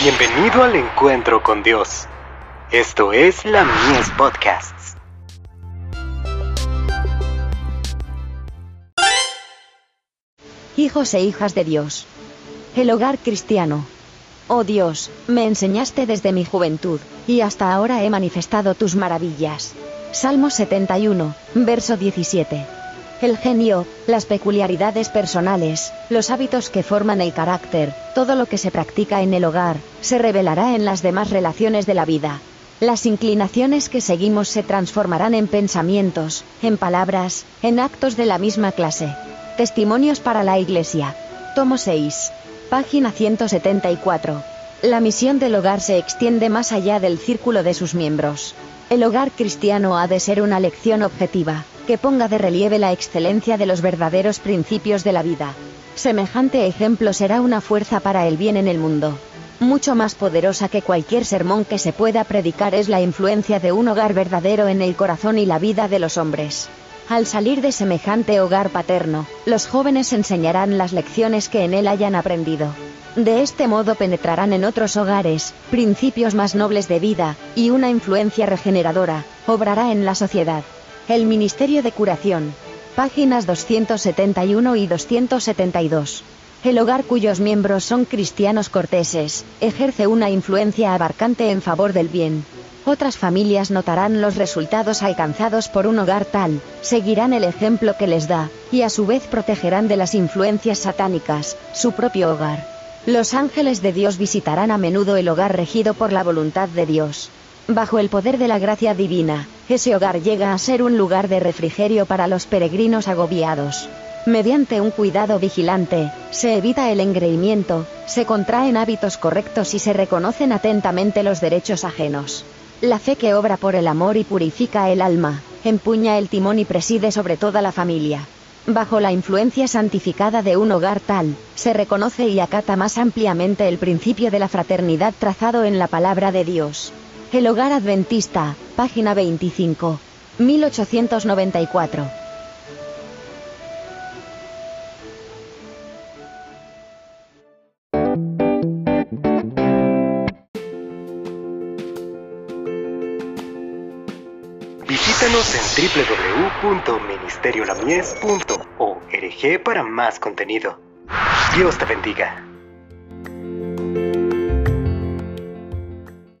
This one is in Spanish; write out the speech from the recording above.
Bienvenido al encuentro con Dios. Esto es la Mies Podcasts. Hijos e hijas de Dios. El hogar cristiano. Oh Dios, me enseñaste desde mi juventud, y hasta ahora he manifestado tus maravillas. Salmo 71, verso 17. El genio, las peculiaridades personales, los hábitos que forman el carácter, todo lo que se practica en el hogar, se revelará en las demás relaciones de la vida. Las inclinaciones que seguimos se transformarán en pensamientos, en palabras, en actos de la misma clase. Testimonios para la Iglesia. Tomo 6. Página 174. La misión del hogar se extiende más allá del círculo de sus miembros. El hogar cristiano ha de ser una lección objetiva, que ponga de relieve la excelencia de los verdaderos principios de la vida. Semejante ejemplo será una fuerza para el bien en el mundo. Mucho más poderosa que cualquier sermón que se pueda predicar es la influencia de un hogar verdadero en el corazón y la vida de los hombres. Al salir de semejante hogar paterno, los jóvenes enseñarán las lecciones que en él hayan aprendido. De este modo penetrarán en otros hogares, principios más nobles de vida, y una influencia regeneradora, obrará en la sociedad. El Ministerio de Curación. Páginas 271 y 272. El hogar cuyos miembros son cristianos corteses, ejerce una influencia abarcante en favor del bien. Otras familias notarán los resultados alcanzados por un hogar tal, seguirán el ejemplo que les da, y a su vez protegerán de las influencias satánicas, su propio hogar. Los ángeles de Dios visitarán a menudo el hogar regido por la voluntad de Dios. Bajo el poder de la gracia divina, ese hogar llega a ser un lugar de refrigerio para los peregrinos agobiados. Mediante un cuidado vigilante, se evita el engreimiento, se contraen hábitos correctos y se reconocen atentamente los derechos ajenos. La fe que obra por el amor y purifica el alma, empuña el timón y preside sobre toda la familia. Bajo la influencia santificada de un hogar tal, se reconoce y acata más ampliamente el principio de la fraternidad trazado en la palabra de Dios. El hogar adventista, página 25. 1894. Visítanos en www.ministeriolamies.org para más contenido. Dios te bendiga.